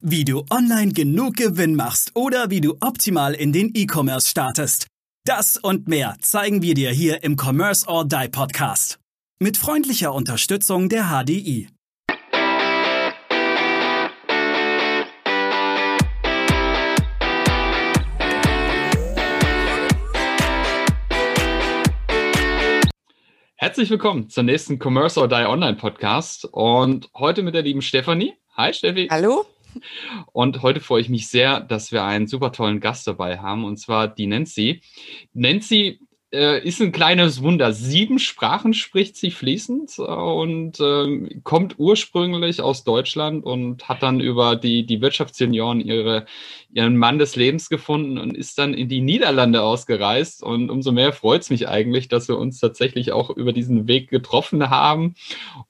Wie du online genug Gewinn machst oder wie du optimal in den E-Commerce startest. Das und mehr zeigen wir dir hier im Commerce or Die Podcast. Mit freundlicher Unterstützung der HDI. Herzlich willkommen zur nächsten Commerce or Die Online Podcast und heute mit der lieben Stefanie. Hi Steffi. Hallo. Und heute freue ich mich sehr, dass wir einen super tollen Gast dabei haben, und zwar die Nancy. Nancy äh, ist ein kleines Wunder. Sieben Sprachen spricht sie fließend und äh, kommt ursprünglich aus Deutschland und hat dann über die, die Wirtschaftsjunioren ihre, ihren Mann des Lebens gefunden und ist dann in die Niederlande ausgereist. Und umso mehr freut es mich eigentlich, dass wir uns tatsächlich auch über diesen Weg getroffen haben.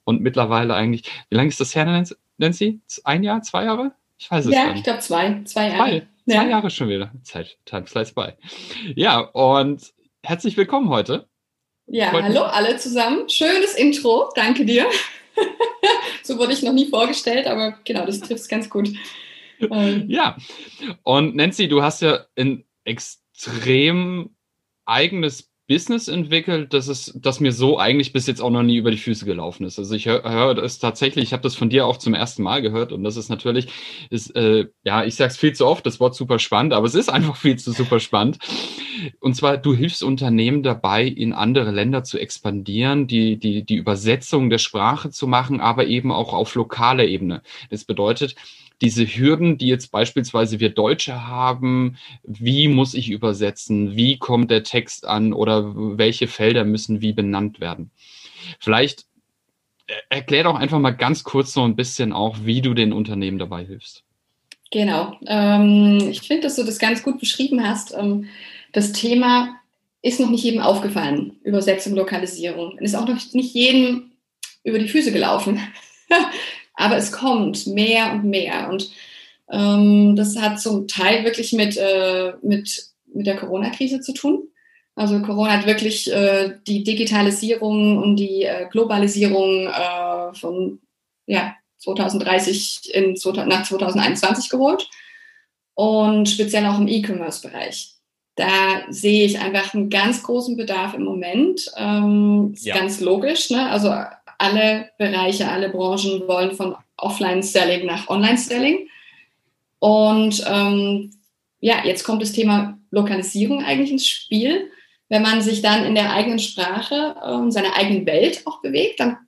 Und mittlerweile eigentlich, wie lange ist das her, Nancy? Ein Jahr, zwei Jahre? Ich weiß es ja, nicht. Ja, ich glaube zwei. Zwei Jahre. Zwei, zwei ja. Jahre schon wieder. Zeit, time flies by. Ja, und herzlich willkommen heute. Ja, Freut hallo mich. alle zusammen. Schönes Intro. Danke dir. so wurde ich noch nie vorgestellt, aber genau, das trifft es ganz gut. Ähm. Ja, und Nancy, du hast ja ein extrem eigenes Business entwickelt, das ist, das mir so eigentlich bis jetzt auch noch nie über die Füße gelaufen ist. Also ich höre hör das tatsächlich, ich habe das von dir auch zum ersten Mal gehört und das ist natürlich, ist, äh, ja, ich sage es viel zu oft, das Wort super spannend, aber es ist einfach viel zu super spannend. Und zwar, du hilfst Unternehmen dabei, in andere Länder zu expandieren, die, die, die Übersetzung der Sprache zu machen, aber eben auch auf lokaler Ebene. Das bedeutet, diese Hürden, die jetzt beispielsweise wir Deutsche haben, wie muss ich übersetzen, wie kommt der Text an oder welche Felder müssen wie benannt werden. Vielleicht äh, erklär doch einfach mal ganz kurz so ein bisschen auch, wie du den Unternehmen dabei hilfst. Genau. Ähm, ich finde, dass du das ganz gut beschrieben hast. Ähm, das Thema ist noch nicht jedem aufgefallen, Übersetzung, Lokalisierung. Ist auch noch nicht jedem über die Füße gelaufen. Aber es kommt mehr und mehr. Und ähm, das hat zum Teil wirklich mit, äh, mit, mit der Corona-Krise zu tun. Also Corona hat wirklich äh, die Digitalisierung und die äh, Globalisierung äh, von ja, 2030 in, nach 2021 geholt. Und speziell auch im E-Commerce-Bereich. Da sehe ich einfach einen ganz großen Bedarf im Moment. Ähm, ja. Ganz logisch. Ne? Also alle Bereiche, alle Branchen wollen von Offline-Selling nach Online-Selling. Und ähm, ja, jetzt kommt das Thema Lokalisierung eigentlich ins Spiel. Wenn man sich dann in der eigenen Sprache, äh, seiner eigenen Welt auch bewegt, dann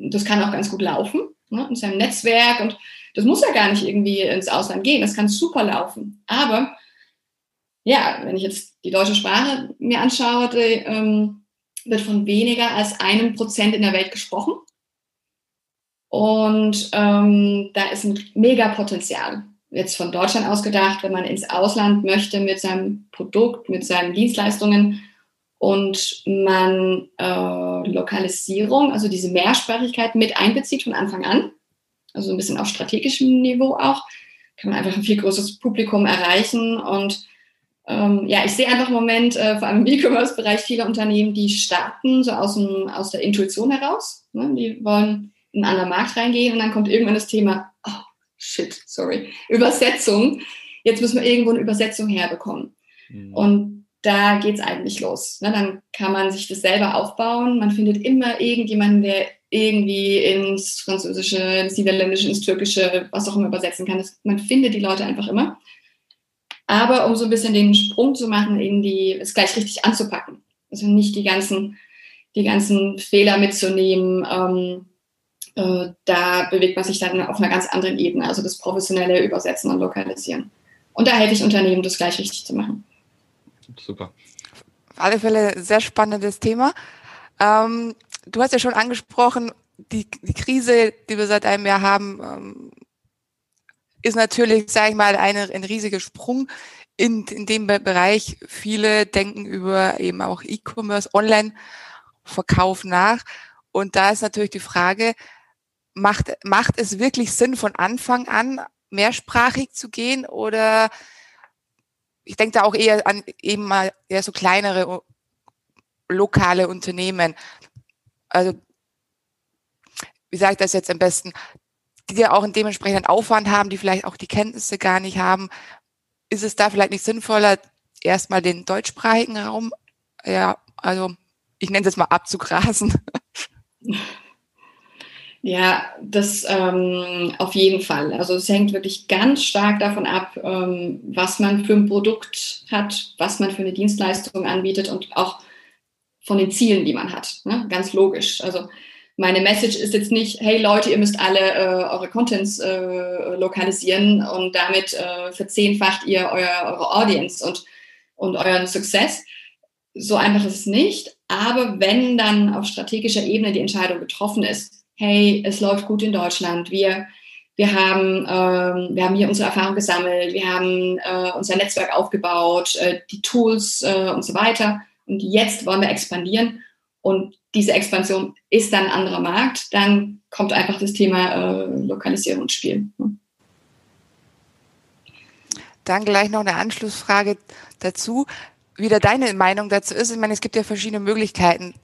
das kann auch ganz gut laufen, ne, in seinem Netzwerk. Und das muss ja gar nicht irgendwie ins Ausland gehen. Das kann super laufen. Aber ja, wenn ich jetzt die deutsche Sprache mir anschaue, die, ähm, wird von weniger als einem Prozent in der Welt gesprochen. Und ähm, da ist ein mega Potenzial. Jetzt von Deutschland ausgedacht, wenn man ins Ausland möchte mit seinem Produkt, mit seinen Dienstleistungen und man äh, Lokalisierung, also diese Mehrsprachigkeit mit einbezieht von Anfang an, also ein bisschen auf strategischem Niveau auch, kann man einfach ein viel größeres Publikum erreichen und ähm, ja, ich sehe einfach im Moment, äh, vor allem im E-Commerce-Bereich, viele Unternehmen, die starten so aus, dem, aus der Intuition heraus. Ne? Die wollen in einen anderen Markt reingehen und dann kommt irgendwann das Thema, oh, shit, sorry, Übersetzung. Jetzt müssen wir irgendwo eine Übersetzung herbekommen. Mhm. Und da geht's eigentlich los. Ne? Dann kann man sich das selber aufbauen. Man findet immer irgendjemanden, der irgendwie ins Französische, ins Niederländische, ins Türkische, was auch immer übersetzen kann. Das, man findet die Leute einfach immer aber um so ein bisschen den Sprung zu machen, in die, es gleich richtig anzupacken. Also nicht die ganzen, die ganzen Fehler mitzunehmen. Ähm, äh, da bewegt man sich dann auf einer ganz anderen Ebene, also das professionelle Übersetzen und Lokalisieren. Und da helfe ich Unternehmen, das gleich richtig zu machen. Super. Auf alle Fälle sehr spannendes Thema. Ähm, du hast ja schon angesprochen, die, die Krise, die wir seit einem Jahr haben, ähm, ist natürlich, sage ich mal, eine, ein riesiger Sprung in, in dem Bereich. Viele denken über eben auch E-Commerce, Online-Verkauf nach. Und da ist natürlich die Frage, macht, macht es wirklich Sinn, von Anfang an mehrsprachig zu gehen oder ich denke da auch eher an eben mal eher so kleinere lokale Unternehmen. Also wie sage ich das jetzt am besten? Die ja auch einen dementsprechenden Aufwand haben, die vielleicht auch die Kenntnisse gar nicht haben. Ist es da vielleicht nicht sinnvoller, erstmal den deutschsprachigen Raum, ja, also ich nenne es jetzt mal abzugrasen? Ja, das ähm, auf jeden Fall. Also es hängt wirklich ganz stark davon ab, ähm, was man für ein Produkt hat, was man für eine Dienstleistung anbietet und auch von den Zielen, die man hat. Ne? Ganz logisch. Also meine Message ist jetzt nicht, hey Leute, ihr müsst alle äh, eure Contents äh, lokalisieren und damit äh, verzehnfacht ihr euer, eure Audience und, und euren Success. So einfach ist es nicht. Aber wenn dann auf strategischer Ebene die Entscheidung getroffen ist, hey, es läuft gut in Deutschland, wir, wir, haben, ähm, wir haben hier unsere Erfahrung gesammelt, wir haben äh, unser Netzwerk aufgebaut, äh, die Tools äh, und so weiter. Und jetzt wollen wir expandieren. Und diese Expansion ist dann ein anderer Markt, dann kommt einfach das Thema äh, Lokalisierung ins Spiel. Dann gleich noch eine Anschlussfrage dazu. Wie da deine Meinung dazu ist. Ich meine, es gibt ja verschiedene Möglichkeiten,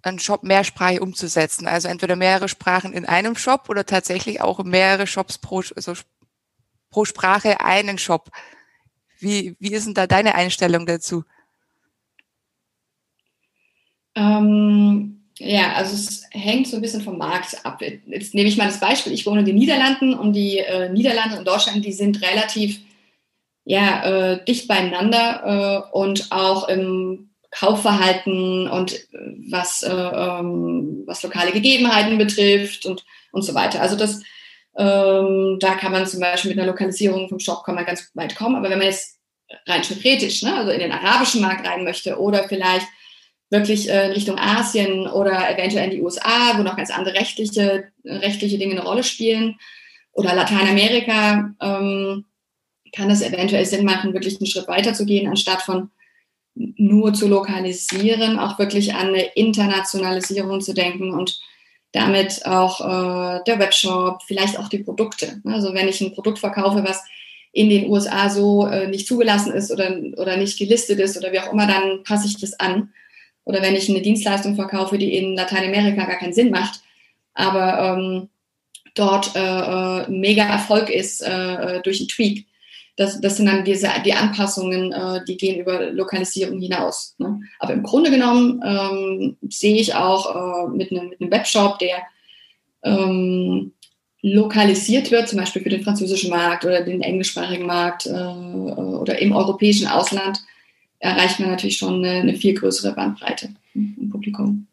einen Shop mehrsprachig umzusetzen. Also entweder mehrere Sprachen in einem Shop oder tatsächlich auch mehrere Shops pro, also pro Sprache einen Shop. Wie, wie ist denn da deine Einstellung dazu? Ähm, ja, also es hängt so ein bisschen vom Markt ab. Jetzt nehme ich mal das Beispiel. Ich wohne in den Niederlanden und die äh, Niederlande und Deutschland, die sind relativ ja, äh, dicht beieinander äh, und auch im Kaufverhalten und äh, was, äh, ähm, was lokale Gegebenheiten betrifft und, und so weiter. Also das, ähm, da kann man zum Beispiel mit einer Lokalisierung vom Shop kann man ganz weit kommen. Aber wenn man jetzt rein theoretisch, ne, also in den arabischen Markt rein möchte oder vielleicht wirklich äh, in Richtung Asien oder eventuell in die USA, wo noch ganz andere rechtliche, rechtliche Dinge eine Rolle spielen, oder Lateinamerika, ähm, kann es eventuell Sinn machen, wirklich einen Schritt weiter zu gehen, anstatt von nur zu lokalisieren, auch wirklich an eine Internationalisierung zu denken und damit auch äh, der Webshop, vielleicht auch die Produkte. Also wenn ich ein Produkt verkaufe, was in den USA so äh, nicht zugelassen ist oder, oder nicht gelistet ist oder wie auch immer, dann passe ich das an. Oder wenn ich eine Dienstleistung verkaufe, die in Lateinamerika gar keinen Sinn macht, aber ähm, dort äh, äh mega Erfolg ist äh, äh durch einen Tweak, das, das sind dann diese, die Anpassungen, äh, die gehen über Lokalisierung hinaus. Ne? Aber im Grunde genommen ähm, sehe ich auch äh, mit, einem, mit einem Webshop, der ähm, lokalisiert wird, zum Beispiel für den französischen Markt oder den englischsprachigen Markt oder im europäischen Ausland, erreicht man natürlich schon eine, eine viel größere Bandbreite im Publikum.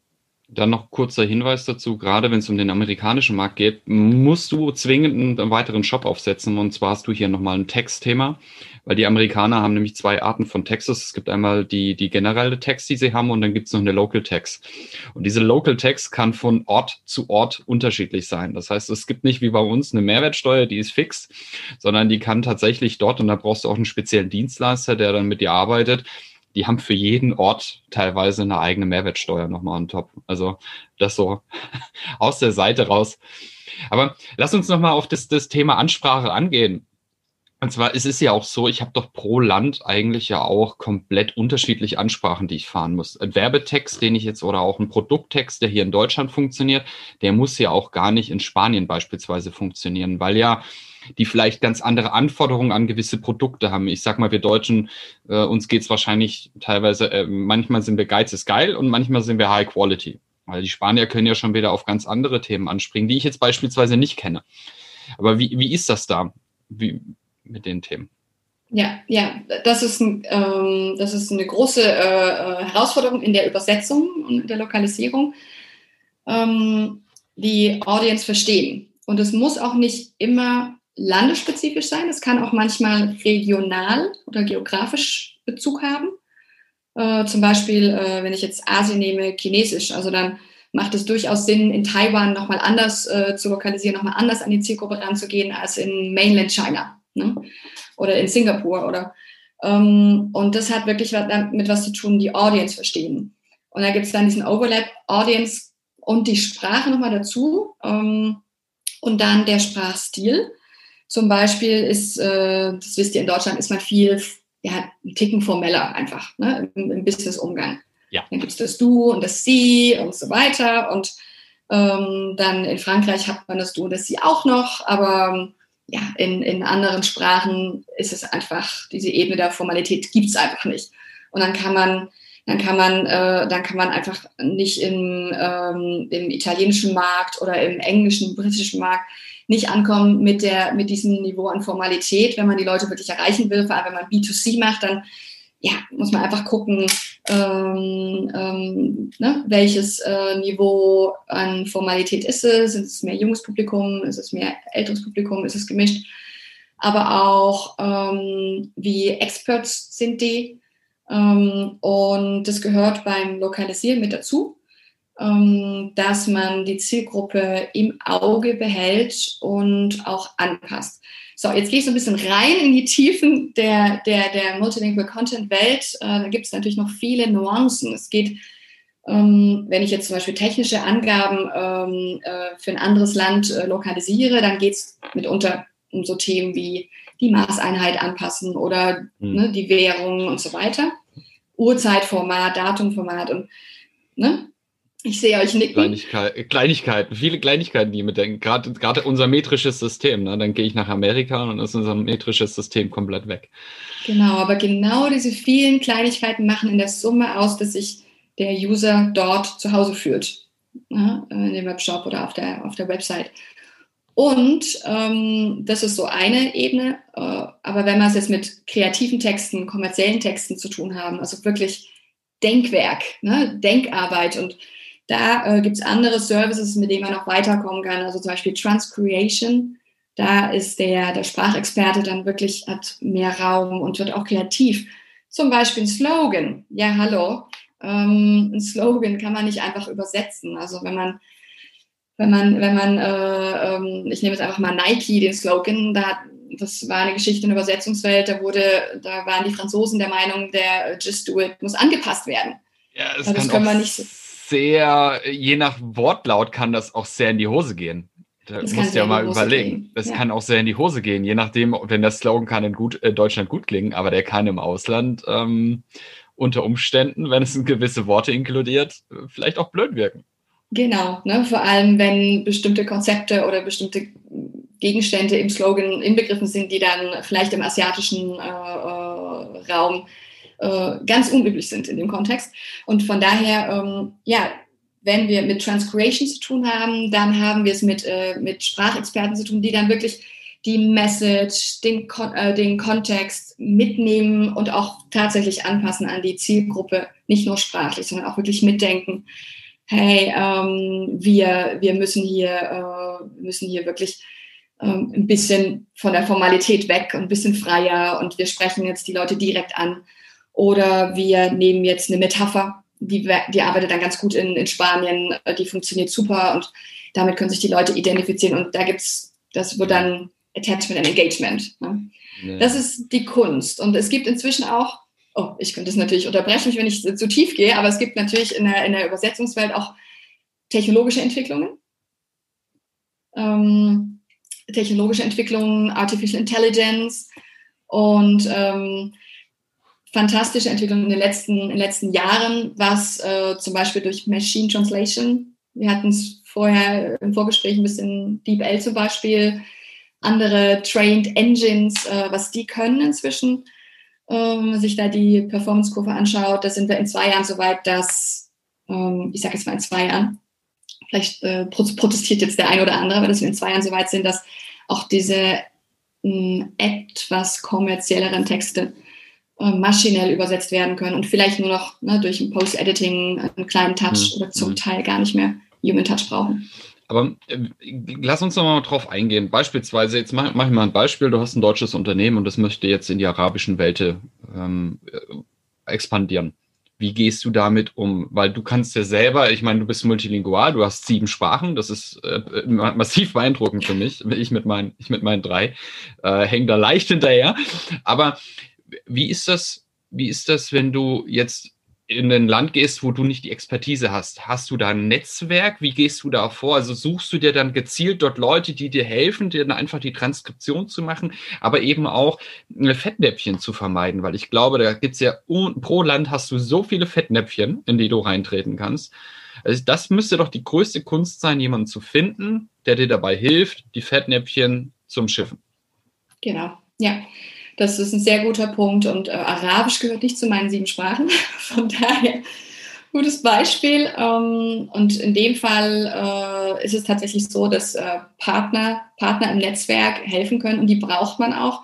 Dann noch kurzer Hinweis dazu, gerade wenn es um den amerikanischen Markt geht, musst du zwingend einen weiteren Shop aufsetzen. Und zwar hast du hier nochmal ein Textthema, weil die Amerikaner haben nämlich zwei Arten von Textes. Es gibt einmal die, die generelle Text, die sie haben, und dann gibt es noch eine Local Text. Und diese Local Text kann von Ort zu Ort unterschiedlich sein. Das heißt, es gibt nicht wie bei uns eine Mehrwertsteuer, die ist fix, sondern die kann tatsächlich dort, und da brauchst du auch einen speziellen Dienstleister, der dann mit dir arbeitet, die haben für jeden Ort teilweise eine eigene Mehrwertsteuer nochmal on top. Also das so aus der Seite raus. Aber lass uns nochmal auf das, das Thema Ansprache angehen. Und zwar, es ist ja auch so, ich habe doch pro Land eigentlich ja auch komplett unterschiedliche Ansprachen, die ich fahren muss. Ein Werbetext, den ich jetzt oder auch ein Produkttext, der hier in Deutschland funktioniert, der muss ja auch gar nicht in Spanien beispielsweise funktionieren, weil ja die vielleicht ganz andere Anforderungen an gewisse Produkte haben. Ich sag mal, wir Deutschen, äh, uns geht's wahrscheinlich teilweise, äh, manchmal sind wir Geiz ist geil und manchmal sind wir High Quality. Weil die Spanier können ja schon wieder auf ganz andere Themen anspringen, die ich jetzt beispielsweise nicht kenne. Aber wie, wie ist das da wie, mit den Themen? Ja, ja, das ist, ein, ähm, das ist eine große äh, äh Herausforderung in der Übersetzung und der Lokalisierung, ähm, die Audience verstehen. Und es muss auch nicht immer landesspezifisch sein. Es kann auch manchmal regional oder geografisch Bezug haben. Äh, zum Beispiel, äh, wenn ich jetzt Asien nehme, Chinesisch, also dann macht es durchaus Sinn, in Taiwan nochmal anders äh, zu lokalisieren, nochmal anders an die Zielgruppe ranzugehen als in Mainland China ne? oder in Singapur oder ähm, und das hat wirklich damit was zu tun, die Audience verstehen. Und da gibt es dann diesen Overlap Audience und die Sprache nochmal dazu ähm, und dann der Sprachstil. Zum Beispiel ist, äh, das wisst ihr, in Deutschland ist man viel, ja, ein Ticken formeller einfach, ne, im, im Business-Umgang. Ja. Dann gibt es das Du und das Sie und so weiter. Und Ähm, dann in Frankreich hat man das Du und das Sie auch noch, aber ja, in, in anderen Sprachen ist es einfach, diese Ebene der Formalität gibt es einfach nicht. Und dann kann man, dann kann man, äh, dann kann man einfach nicht im, ähm, im italienischen Markt oder im englischen, britischen Markt nicht ankommen mit der, mit diesem Niveau an Formalität, wenn man die Leute wirklich erreichen will. Vor allem, wenn man B2C macht, dann ja, muss man einfach gucken, ähm, ähm, ne, welches äh, Niveau an Formalität ist es. Ist es mehr junges Publikum? Ist es mehr älteres Publikum? Ist es gemischt? Aber auch, ähm, wie Experts sind die? Ähm, und das gehört beim Lokalisieren mit dazu, ähm, dass man die Zielgruppe im Auge behält und auch anpasst. So, jetzt gehe ich so ein bisschen rein in die Tiefen der, der, der Multilingual Content Welt. Äh, da gibt es natürlich noch viele Nuancen. Es geht, ähm, wenn ich jetzt zum Beispiel technische Angaben ähm, äh, für ein anderes Land äh, lokalisiere, dann geht es mitunter um so Themen wie die Maßeinheit anpassen oder mhm. ne, die Währung und so weiter. Uhrzeitformat, Datumformat und ne, ich sehe euch nicken. Kleinigkeit, Kleinigkeiten, viele Kleinigkeiten, die mitdenken. Gerade, gerade unser metrisches System. Ne? Dann gehe ich nach Amerika und dann ist unser metrisches System komplett weg. Genau, aber genau diese vielen Kleinigkeiten machen in der Summe aus, dass sich der User dort zu Hause fühlt. Ne? In dem Webshop oder auf der, auf der Website. Und ähm, das ist so eine Ebene. Äh, aber wenn wir es jetzt mit kreativen Texten, kommerziellen Texten zu tun haben, also wirklich Denkwerk, ne? Denkarbeit und da äh, gibt es andere Services, mit denen man noch weiterkommen kann. Also zum Beispiel Transcreation. Da ist der, der Sprachexperte dann wirklich, hat mehr Raum und wird auch kreativ. Zum Beispiel ein Slogan. Ja, hallo. Ähm, ein Slogan kann man nicht einfach übersetzen. Also wenn man, wenn man, wenn man, äh, ähm, ich nehme jetzt einfach mal Nike, den Slogan, da hat, das war eine Geschichte in der Übersetzungswelt, da wurde, da waren die Franzosen der Meinung, der Just Do It muss angepasst werden. Ja, das, das kann man nicht sehr, je nach Wortlaut kann das auch sehr in die Hose gehen. Da das musst du ja mal überlegen. Das ja. kann auch sehr in die Hose gehen, je nachdem, wenn der Slogan kann in gut, äh, Deutschland gut klingen, aber der kann im Ausland ähm, unter Umständen, wenn es gewisse Worte inkludiert, vielleicht auch blöd wirken. Genau, ne? vor allem wenn bestimmte Konzepte oder bestimmte Gegenstände im Slogan inbegriffen sind, die dann vielleicht im asiatischen äh, äh, Raum äh, ganz unüblich sind in dem Kontext. Und von daher, ähm, ja, wenn wir mit Transcreation zu tun haben, dann haben wir es mit, äh, mit Sprachexperten zu tun, die dann wirklich die Message, den, äh, den Kontext mitnehmen und auch tatsächlich anpassen an die Zielgruppe, nicht nur sprachlich, sondern auch wirklich mitdenken. Hey, ähm, wir, wir müssen hier, äh, müssen hier wirklich ähm, ein bisschen von der Formalität weg, ein bisschen freier und wir sprechen jetzt die Leute direkt an. Oder wir nehmen jetzt eine Metapher, die, die arbeitet dann ganz gut in, in Spanien, äh, die funktioniert super und damit können sich die Leute identifizieren. Und da gibt es, das wird dann Attachment and Engagement. Ne? Ja. Das ist die Kunst. Und es gibt inzwischen auch, oh, ich könnte das natürlich unterbrechen, wenn ich zu tief gehe, aber es gibt natürlich in der, in der Übersetzungswelt auch technologische Entwicklungen. Ähm, technologische Entwicklungen, Artificial Intelligence und ähm, fantastische Entwicklung in den letzten, in den letzten Jahren, was äh, zum Beispiel durch Machine Translation, wir hatten es vorher im Vorgespräch ein bisschen DeepL zum Beispiel, andere Trained Engines, äh, was die können inzwischen, ähm, sich da die Performance-Kurve anschaut, da sind wir in zwei Jahren soweit, dass, ähm, ich sage jetzt mal in zwei Jahren, vielleicht äh, protestiert jetzt der ein oder andere, aber dass wir in zwei Jahren soweit sind, dass auch diese mh, etwas kommerzielleren Texte maschinell übersetzt werden können und vielleicht nur noch ne, durch ein Post-Editing einen kleinen Touch mhm. oder zum mhm. Teil gar nicht mehr Human Touch brauchen. Aber äh, lass uns noch mal drauf eingehen. Beispielsweise, jetzt mach, mach ich mal ein Beispiel. Du hast ein deutsches Unternehmen und das möchte jetzt in die arabischen Welt ähm, äh, expandieren. Wie gehst du damit um? Weil du kannst ja selber, ich meine, du bist multilingual, du hast sieben Sprachen, das ist äh, massiv beeindruckend für mich. Ich mit meinen, ich mit meinen drei äh, hänge da leicht hinterher. Aber wie ist das, wie ist das, wenn du jetzt in ein Land gehst, wo du nicht die Expertise hast? Hast du da ein Netzwerk? Wie gehst du da vor? Also suchst du dir dann gezielt dort Leute, die dir helfen, dir dann einfach die Transkription zu machen, aber eben auch Fettnäpfchen zu vermeiden, weil ich glaube, da gibt's ja pro Land hast du so viele Fettnäpfchen, in die du reintreten kannst. Also das müsste doch die größte Kunst sein, jemanden zu finden, der dir dabei hilft, die Fettnäpfchen zum Schiffen. Genau, ja. Das ist ein sehr guter Punkt und äh, Arabisch gehört nicht zu meinen sieben Sprachen. Von daher gutes Beispiel. Ähm, und in dem Fall äh, ist es tatsächlich so, dass äh, Partner, Partner im Netzwerk helfen können und die braucht man auch.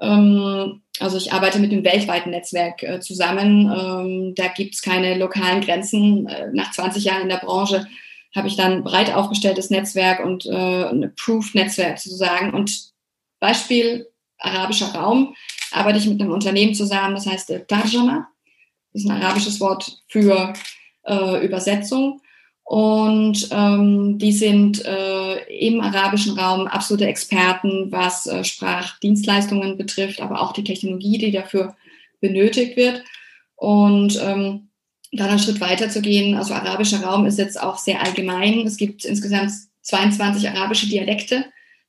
Ähm, also ich arbeite mit dem weltweiten Netzwerk äh, zusammen. Ähm, da gibt es keine lokalen Grenzen. Äh, nach 20 Jahren in der Branche habe ich dann breit aufgestelltes Netzwerk und äh, ein Approved-Netzwerk sozusagen. Und Beispiel arabischer Raum arbeite ich mit einem Unternehmen zusammen, das heißt äh, Tarjama. Das ist ein arabisches Wort für äh, Übersetzung. Und ähm, die sind äh, im arabischen Raum absolute Experten, was äh, Sprachdienstleistungen betrifft, aber auch die Technologie, die dafür benötigt wird. Und ähm, dann einen Schritt weiter zu gehen, also arabischer Raum ist jetzt auch sehr allgemein. Es gibt insgesamt 22 arabische Dialekte.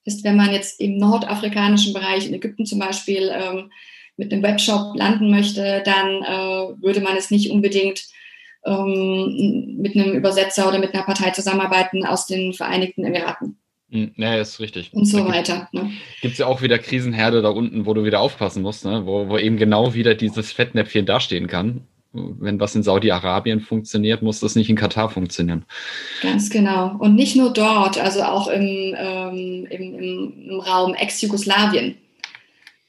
Heißt, wenn man jetzt im nordafrikanischen Bereich, in Ägypten zum Beispiel, ähm, mit einem Webshop landen möchte, dann äh, würde man es nicht unbedingt ähm, mit einem Übersetzer oder mit einer Partei zusammenarbeiten aus den Vereinigten Emiraten. Hm, ja, ist richtig. Und so weiter. Ne? Gibt es ja auch wieder Krisenherde da unten, wo du wieder aufpassen musst, ne? wo, wo eben genau wieder dieses Fettnäpfchen dastehen kann. Wenn was in Saudi-Arabien funktioniert, muss das nicht in Katar funktionieren. Ganz genau. Und nicht nur dort, also auch im, ähm, im, im Raum Ex-Jugoslawien,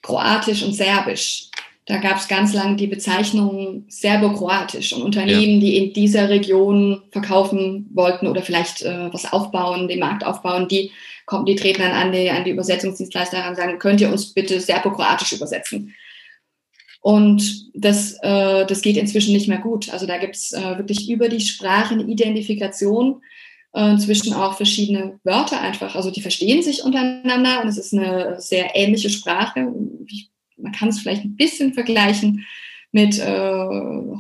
Kroatisch und Serbisch. Da gab es ganz lange die Bezeichnung Serbo-Kroatisch und Unternehmen, ja. die in dieser Region verkaufen wollten oder vielleicht äh, was aufbauen, den Markt aufbauen, die kommen, die treten dann an die, an die Übersetzungsdienstleister und sagen, könnt ihr uns bitte Serbo-Kroatisch übersetzen? Und das, äh, das geht inzwischen nicht mehr gut. Also da gibt es äh, wirklich über die Sprachenidentifikation äh, zwischen auch verschiedene Wörter einfach. Also die verstehen sich untereinander und es ist eine sehr ähnliche Sprache. Ich man kann es vielleicht ein bisschen vergleichen mit äh,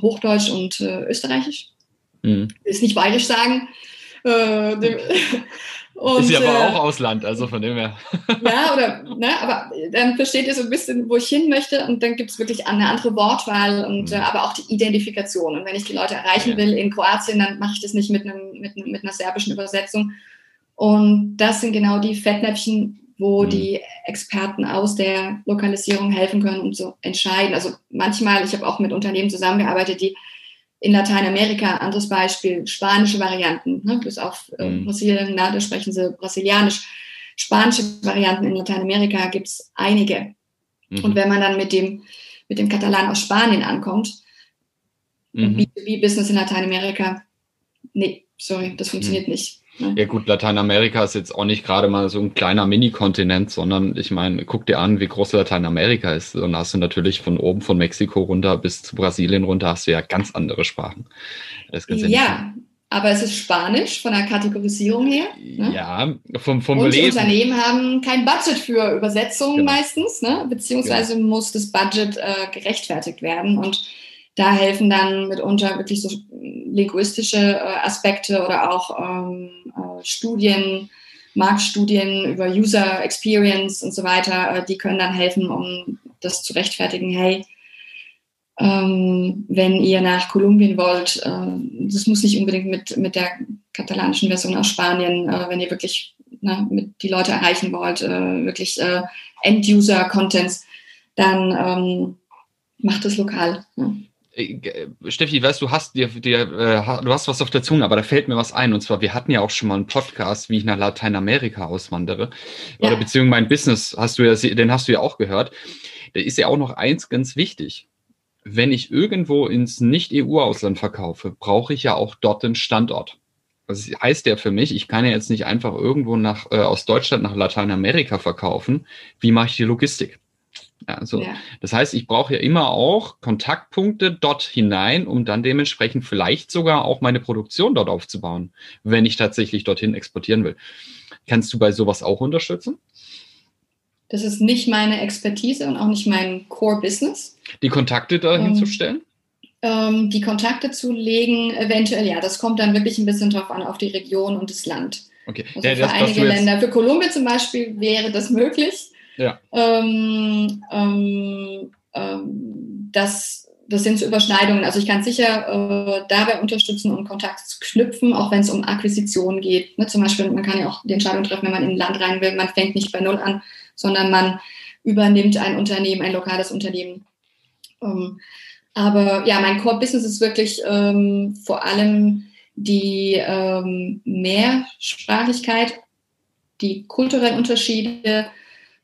Hochdeutsch und äh, Österreichisch. Mhm. Ist nicht bayerisch sagen. Äh, und, ist ja aber äh, auch Ausland, also von dem her. ja, oder, ne, aber dann versteht ihr so ein bisschen, wo ich hin möchte und dann gibt es wirklich eine andere Wortwahl und mhm. äh, aber auch die Identifikation. Und wenn ich die Leute erreichen ja. will in Kroatien, dann mache ich das nicht mit, einem, mit, mit einer serbischen Übersetzung. Und das sind genau die Fettnäpfchen, wo mhm. die Experten aus der Lokalisierung helfen können, um zu entscheiden. Also manchmal, ich habe auch mit Unternehmen zusammengearbeitet, die in Lateinamerika, anderes Beispiel, spanische Varianten, ne, bis auf äh, mhm. Brasilien, na, da sprechen sie brasilianisch. Spanische Varianten in Lateinamerika gibt es einige. Mhm. Und wenn man dann mit dem, mit dem Katalan aus Spanien ankommt, mhm. B2B-Business in Lateinamerika, nee, sorry, das funktioniert mhm. nicht. Ja gut, Lateinamerika ist jetzt auch nicht gerade mal so ein kleiner Mini-Kontinent, sondern ich meine, guck dir an, wie groß Lateinamerika ist. Und da hast du natürlich von oben von Mexiko runter bis zu Brasilien runter hast du ja ganz andere Sprachen. ja, aber es ist Spanisch von der Kategorisierung her. Ne? Ja, vom, vom Und Lesen. Unternehmen haben kein Budget für Übersetzungen genau. meistens, ne? beziehungsweise genau. muss das Budget äh, gerechtfertigt werden. Und da helfen dann mitunter wirklich so linguistische äh, Aspekte oder auch ähm, äh, Studien, Marktstudien über User Experience und so weiter, äh, die können dann helfen, um das zu rechtfertigen, hey, ähm, wenn ihr nach Kolumbien wollt, äh, das muss nicht unbedingt mit, mit der katalanischen Version aus Spanien, äh, wenn ihr wirklich ne, mit die Leute erreichen wollt, äh, wirklich End-User-Contents, dann ähm, macht es lokal. Ne? Äh, Steffi, weißt du, hast dir, dir äh, du hast was auf der Zunge, aber da fällt mir was ein. Und zwar, wir hatten ja auch schon mal einen Podcast, wie ich nach Lateinamerika auswandere. Ja. Oder beziehungsweise mein Business hast du ja, den hast du ja auch gehört. Da ist ja auch noch eins ganz wichtig. Wenn ich irgendwo ins Nicht-EU-Ausland verkaufe, brauche ich ja auch dort den Standort. Das heißt ja für mich, ich kann ja jetzt nicht einfach irgendwo nach, äh, aus Deutschland nach Lateinamerika verkaufen. Wie mache ich die Logistik? Also, ja. Das heißt, ich brauche ja immer auch Kontaktpunkte dort hinein, um dann dementsprechend vielleicht sogar auch meine Produktion dort aufzubauen, wenn ich tatsächlich dorthin exportieren will. Kannst du bei sowas auch unterstützen? Das ist nicht meine Expertise und auch nicht mein Core-Business. Die Kontakte dahin ähm, zu stellen? Ähm, die Kontakte zu legen, eventuell ja. Das kommt dann wirklich ein bisschen drauf an, auf die Region und das Land. Okay. Also ja, für das, einige Länder, für Kolumbien zum Beispiel wäre das möglich. Ähm, ähm, ähm, das das sind so Überschneidungen. Also ich kann sicher äh, dabei unterstützen und Kontakt zu knüpfen, auch wenn es um Akquisitionen geht. Ne? Zum Beispiel, man kann ja auch die Entscheidung treffen, wenn man in ein Land rein will, man fängt nicht bei Null an, sondern man übernimmt ein Unternehmen, ein lokales Unternehmen. Ähm, aber ja, mein Core-Business ist wirklich ähm, vor allem die ähm, Mehrsprachigkeit, die kulturellen Unterschiede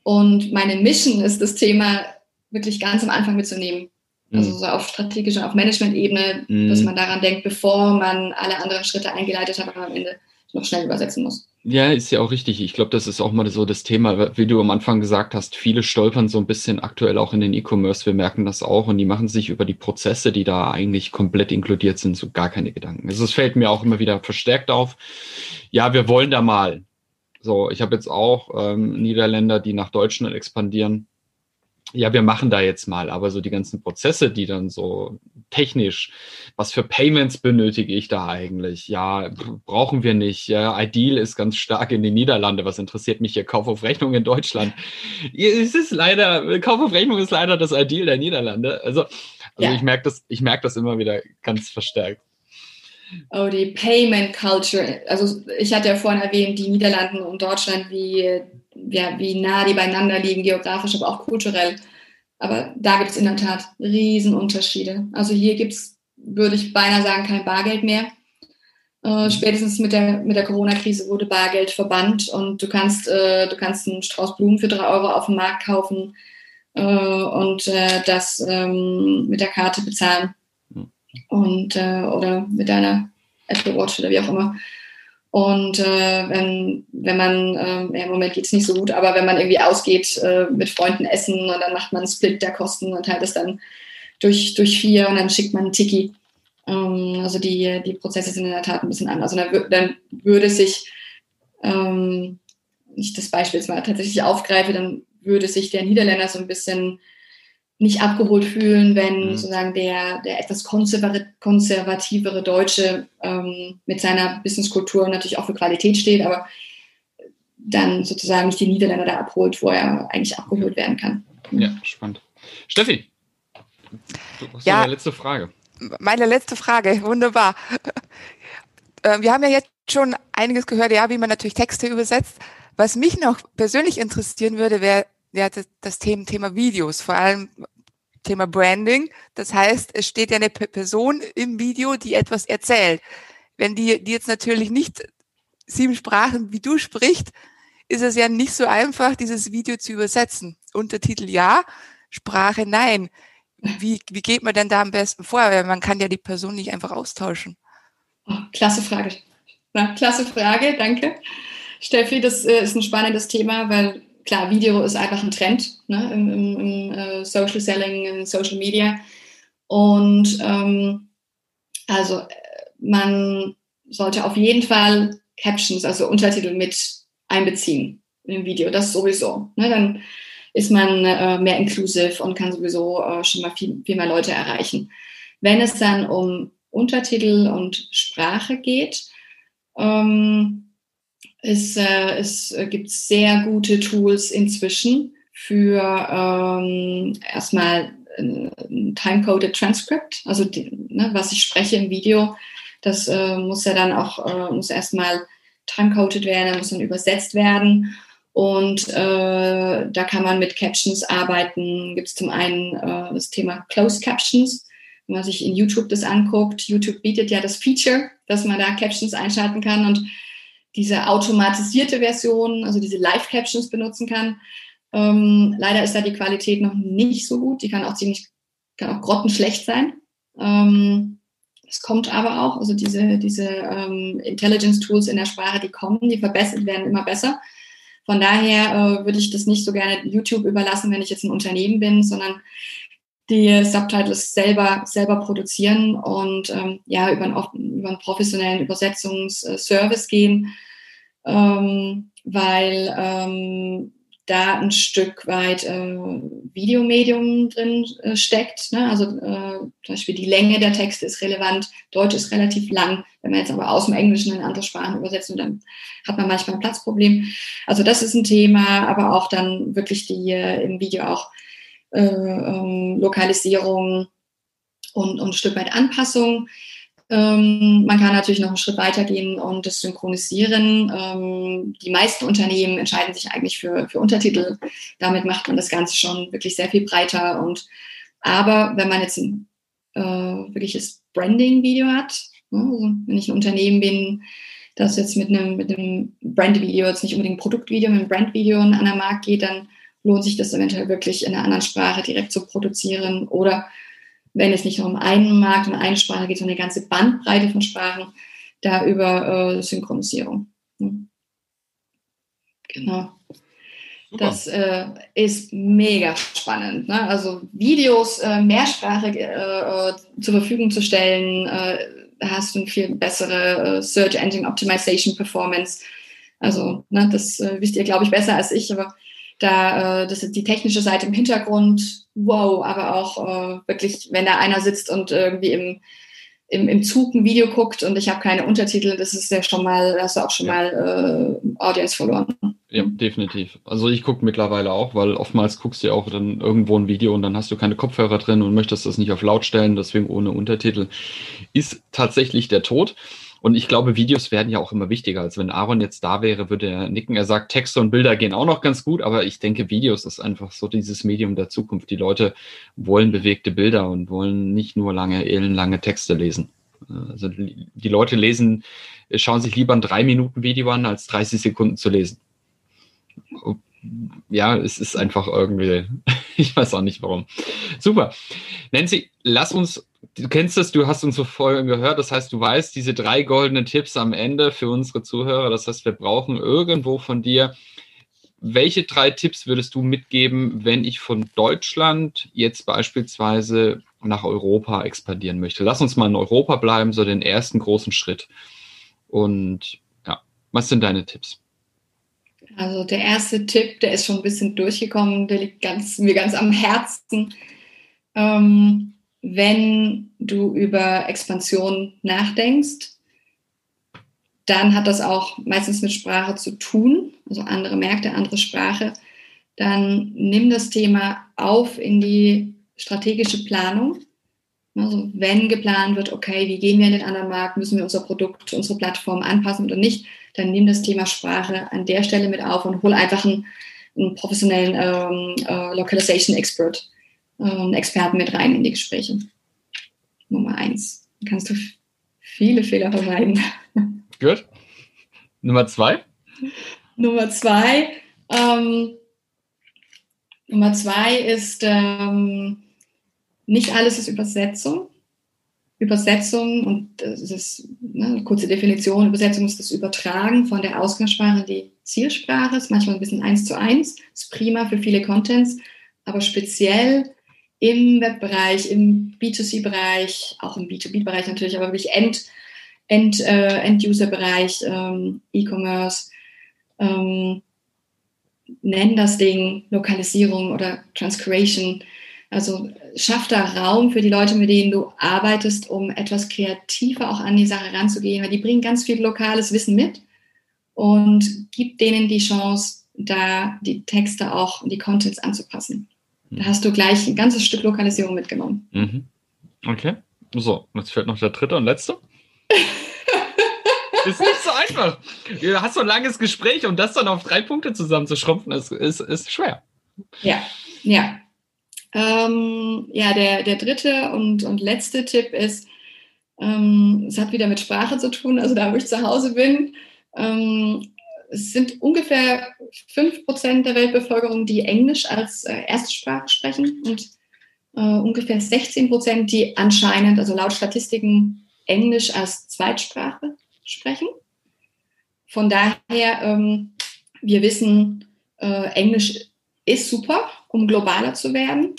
und meine Mission ist das Thema wirklich ganz am Anfang mitzunehmen. Also mhm. so auf strategischer, auf Management-Ebene, mhm. dass man daran denkt, bevor man alle anderen Schritte eingeleitet hat und am Ende noch schnell übersetzen muss. Ja, ist ja auch richtig. Ich glaube, das ist auch mal so das Thema, wie du am Anfang gesagt hast. Viele stolpern so ein bisschen aktuell auch in den E-Commerce. Wir merken das auch und die machen sich über die Prozesse, die da eigentlich komplett inkludiert sind, so gar keine Gedanken. Also es fällt mir auch immer wieder verstärkt auf. Ja, wir wollen da mal. So, ich habe jetzt auch ähm, Niederländer, die nach Deutschland expandieren ja, wir machen da jetzt mal, aber so die ganzen Prozesse, die dann so technisch, was für Payments benötige ich da eigentlich? Ja, brauchen wir nicht. Ja, Ideal ist ganz stark in den Niederlande. Was interessiert mich hier? Kauf auf Rechnung in Deutschland. Es ist leider, Kauf auf Rechnung ist leider das Ideal der Niederlande. Also, also ja. ich merke das, ich merke das immer wieder ganz verstärkt. Oh, die Payment Culture. Also ich hatte ja vorhin erwähnt, die Niederlanden und Deutschland, wie, ja, wie nah die beieinander liegen, geografisch, aber auch kulturell. Aber da gibt es in der Tat Riesenunterschiede. Also hier gibt es, würde ich beinahe sagen, kein Bargeld mehr. Äh, spätestens mit der, mit der Corona-Krise wurde Bargeld verbannt und du kannst, äh, du kannst einen Strauß Blumen für drei Euro auf dem Markt kaufen äh, und äh, das ähm, mit der Karte bezahlen und äh, oder mit deiner Apple Watch oder wie auch immer. Und äh, wenn, wenn man, äh, ja, im Moment geht es nicht so gut, aber wenn man irgendwie ausgeht, äh, mit Freunden essen und dann macht man einen Split der Kosten und teilt es dann durch, durch vier und dann schickt man einen Tiki. Ähm, also die, die Prozesse sind in der Tat ein bisschen anders. Und dann, dann würde sich, ähm, ich das Beispiel jetzt mal tatsächlich aufgreife, dann würde sich der Niederländer so ein bisschen nicht abgeholt fühlen, wenn mhm. sozusagen der, der etwas konservativere Deutsche ähm, mit seiner Businesskultur natürlich auch für Qualität steht, aber dann sozusagen nicht die Niederländer da abholt, wo er eigentlich abgeholt werden kann. Ja, spannend. Steffi, du hast ja, eine letzte Frage. Meine letzte Frage, wunderbar. Äh, wir haben ja jetzt schon einiges gehört, ja, wie man natürlich Texte übersetzt. Was mich noch persönlich interessieren würde, wäre ja, das, Thema, Thema Videos, vor allem Thema Branding. Das heißt, es steht ja eine Person im Video, die etwas erzählt. Wenn die, die jetzt natürlich nicht sieben Sprachen wie du spricht, ist es ja nicht so einfach, dieses Video zu übersetzen. Untertitel ja, Sprache nein. Wie, wie geht man denn da am besten vor? Weil man kann ja die Person nicht einfach austauschen. Oh, klasse Frage. Na, klasse Frage, danke. Steffi, das äh, ist ein spannendes Thema, weil klar, Video ist einfach ein Trend ne, im, im, im uh, Social Selling, in Social Media. Und ähm, also man sollte auf jeden Fall Captions, also Untertitel mit einbeziehen im Video, das sowieso. Ne, dann ist man äh, mehr inclusive und kann sowieso äh, schon mal viel, viel mehr Leute erreichen. Wenn es dann um Untertitel und Sprache geht, ähm, es, äh, es äh, gibt sehr gute Tools inzwischen für ähm, erstmal ein time-coded Transcript, also die, ne, was ich spreche im Video, das äh, muss ja dann auch, äh, muss erstmal time-coded werden, muss dann übersetzt werden. Und äh, da kann man mit Captions arbeiten. Gibt es zum einen äh, das Thema Closed Captions. Wenn man sich in YouTube das anguckt, YouTube bietet ja das Feature, dass man da Captions einschalten kann und diese automatisierte Version, also diese Live-Captions benutzen kann. Ähm, leider ist da die Qualität noch nicht so gut. Die kann auch ziemlich, kann auch grottenschlecht sein. Ähm, es kommt aber auch, also diese, diese ähm, Intelligence-Tools in der Sprache, die kommen, die verbessert werden immer besser. Von daher äh, würde ich das nicht so gerne YouTube überlassen, wenn ich jetzt ein Unternehmen bin, sondern die Subtitles selber, selber produzieren und ähm, ja, über einen, über einen professionellen Übersetzungsservice gehen, ähm, weil ähm, da ein Stück weit äh, Videomedium drin äh, steckt. Ne? Also äh, zum Beispiel die Länge der Texte ist relevant. Deutsch ist relativ lang. Wenn man jetzt aber aus dem Englischen in andere Sprachen übersetzt, dann hat man manchmal ein Platzproblem. Also das ist ein Thema, aber auch dann wirklich die äh, im Video auch äh, ähm, Lokalisierung, und, und ein Stück weit Anpassung. Ähm, man kann natürlich noch einen Schritt weiter gehen und das synchronisieren. Ähm, die meisten Unternehmen entscheiden sich eigentlich für, für Untertitel. Damit macht man das Ganze schon wirklich sehr viel breiter. Und aber wenn man jetzt ein äh, wirkliches Branding-Video hat, ne, also wenn ich ein Unternehmen bin, das jetzt mit einem, mit einem Brand-Video, jetzt nicht unbedingt ein Produktvideo, mit einem Brand-Video an den Markt geht, dann lohnt sich das eventuell wirklich in einer anderen Sprache direkt zu produzieren oder wenn es nicht nur um einen Markt und eine Sprache geht, sondern eine ganze Bandbreite von Sprachen, da über äh, Synchronisierung. Hm. Genau. Super. Das äh, ist mega spannend. Ne? Also Videos äh, mehrsprachig äh, äh zur Verfügung zu stellen, äh, hast du eine viel bessere Search Engine Optimization Performance. Also ne, das wisst ihr, glaube ich, besser als ich, aber da, das ist die technische Seite im Hintergrund, wow, aber auch äh, wirklich, wenn da einer sitzt und irgendwie im, im, im Zug ein Video guckt und ich habe keine Untertitel, das ist ja schon mal, hast du auch schon ja. mal äh, Audience verloren. Ja, definitiv. Also ich gucke mittlerweile auch, weil oftmals guckst du ja auch dann irgendwo ein Video und dann hast du keine Kopfhörer drin und möchtest das nicht auf laut stellen, deswegen ohne Untertitel. Ist tatsächlich der Tod. Und ich glaube, Videos werden ja auch immer wichtiger. Also wenn Aaron jetzt da wäre, würde er nicken. Er sagt, Texte und Bilder gehen auch noch ganz gut, aber ich denke, Videos ist einfach so dieses Medium der Zukunft. Die Leute wollen bewegte Bilder und wollen nicht nur lange, ellenlange Texte lesen. Also die Leute lesen, schauen sich lieber ein drei Minuten Video an, als 30 Sekunden zu lesen. Ja, es ist einfach irgendwie, ich weiß auch nicht warum. Super. Nancy, lass uns du kennst es, du hast unsere Folgen gehört, das heißt, du weißt diese drei goldenen Tipps am Ende für unsere Zuhörer. Das heißt, wir brauchen irgendwo von dir, welche drei Tipps würdest du mitgeben, wenn ich von Deutschland jetzt beispielsweise nach Europa expandieren möchte? Lass uns mal in Europa bleiben, so den ersten großen Schritt. Und ja, was sind deine Tipps? Also der erste Tipp, der ist schon ein bisschen durchgekommen, der liegt ganz, mir ganz am Herzen. Ähm, wenn du über Expansion nachdenkst, dann hat das auch meistens mit Sprache zu tun, also andere Märkte, andere Sprache. Dann nimm das Thema auf in die strategische Planung. Also wenn geplant wird, okay, wie gehen wir in den anderen Markt, müssen wir unser Produkt, unsere Plattform anpassen oder nicht, dann nimm das Thema Sprache an der Stelle mit auf und hol einfach einen, einen professionellen ähm, äh, Localization Expert äh, Experten mit rein in die Gespräche. Nummer eins. Dann kannst du viele Fehler vermeiden. Gut. Nummer zwei? Nummer zwei. Ähm, Nummer zwei ist, ähm, nicht alles ist Übersetzung. Übersetzung, und das ist ne, eine kurze Definition, Übersetzung ist das Übertragen von der Ausgangssprache in die Zielsprache, ist manchmal ein bisschen eins zu eins, ist prima für viele Contents, aber speziell im Webbereich, im B2C-Bereich, auch im B2B-Bereich natürlich, aber wirklich End, End, äh, End-User-Bereich, ähm, E-Commerce, ähm, nennen das Ding Lokalisierung oder Transcreation. Also schaff da Raum für die Leute, mit denen du arbeitest, um etwas kreativer auch an die Sache ranzugehen, weil die bringen ganz viel lokales Wissen mit und gib denen die Chance, da die Texte auch, die Contents anzupassen. Da hast du gleich ein ganzes Stück Lokalisierung mitgenommen. Mhm. Okay. So, jetzt fällt noch der dritte und letzte. ist nicht so einfach. Du hast so ein langes Gespräch und das dann auf drei Punkte zusammenzuschrumpfen, ist, ist, ist schwer. Ja, ja. Ähm, ja, der, der dritte und, und letzte Tipp ist, ähm, es hat wieder mit Sprache zu tun, also da, wo ich zu Hause bin. Ähm, es sind ungefähr 5% der Weltbevölkerung, die Englisch als äh, Erstsprache sprechen und äh, ungefähr 16%, die anscheinend, also laut Statistiken, Englisch als Zweitsprache sprechen. Von daher, ähm, wir wissen, äh, Englisch ist super, um globaler zu werden.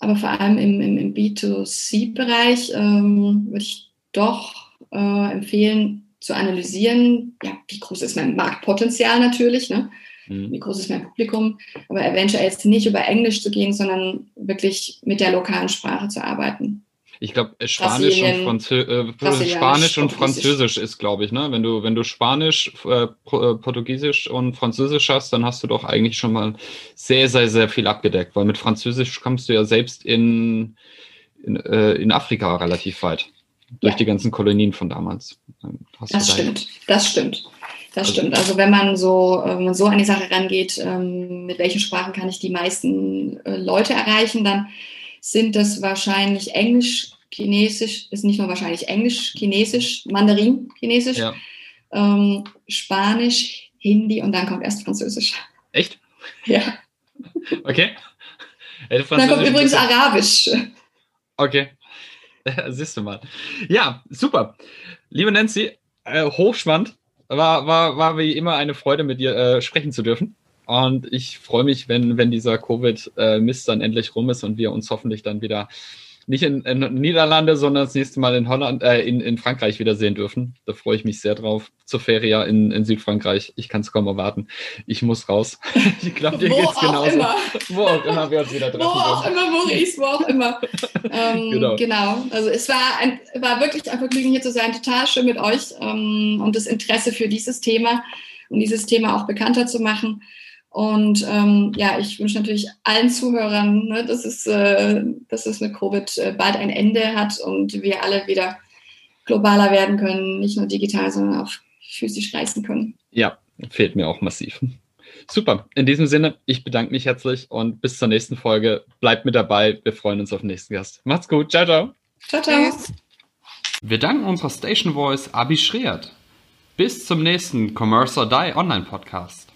Aber vor allem im, im, im B2C-Bereich ähm, würde ich doch äh, empfehlen, zu analysieren, ja, wie groß ist mein Marktpotenzial natürlich, ne? Mhm. wie groß ist mein Publikum, aber eventuell jetzt nicht über Englisch zu gehen, sondern wirklich mit der lokalen Sprache zu arbeiten. Ich glaube, äh, Spanisch, und, Franzö äh, Spanisch und Französisch ist, glaube ich, ne? Wenn du, wenn du Spanisch, äh, äh, Portugiesisch und Französisch hast, dann hast du doch eigentlich schon mal sehr, sehr, sehr viel abgedeckt, weil mit Französisch kommst du ja selbst in in, äh, in Afrika relativ weit. Durch ja. die ganzen Kolonien von damals. Das stimmt, das stimmt. Das also, stimmt. Also wenn man so, wenn man so an die Sache rangeht, ähm, mit welchen Sprachen kann ich die meisten äh, Leute erreichen, dann sind das wahrscheinlich Englisch, Chinesisch, ist nicht nur wahrscheinlich Englisch, Chinesisch, Mandarin, Chinesisch, ja. ähm, Spanisch, Hindi und dann kommt erst Französisch. Echt? Ja. Okay. Dann kommt übrigens Arabisch. Okay. Siehst du mal. Ja, super. Liebe Nancy, äh, hochspannend. War, war, war wie immer eine Freude, mit dir äh, sprechen zu dürfen. Und ich freue mich, wenn, wenn dieser Covid-Mist dann endlich rum ist und wir uns hoffentlich dann wieder nicht in, in Niederlande, sondern das nächste Mal in Holland, äh, in, in Frankreich wiedersehen dürfen. Da freue ich mich sehr drauf. Zur Feria in, in Südfrankreich. Ich kann es kaum erwarten. Ich muss raus. ich glaube, dir geht es genauso. Immer. Wo auch immer wir uns wieder treffen. Wo auch immer, Maurice, wo auch immer. ähm, genau. genau. Also es war, ein, war wirklich ein Vergnügen, hier zu sein. Total schön mit euch ähm, und das Interesse für dieses Thema und dieses Thema auch bekannter zu machen. Und ähm, ja, ich wünsche natürlich allen Zuhörern, ne, dass, es, äh, dass es mit Covid äh, bald ein Ende hat und wir alle wieder globaler werden können, nicht nur digital, sondern auch physisch reisen können. Ja, fehlt mir auch massiv. Super. In diesem Sinne, ich bedanke mich herzlich und bis zur nächsten Folge. Bleibt mit dabei. Wir freuen uns auf den nächsten Gast. Macht's gut. Ciao, ciao. Ciao, ciao. Wir danken unserer Station Voice Abi Schreert. Bis zum nächsten Commerce or Die Online Podcast.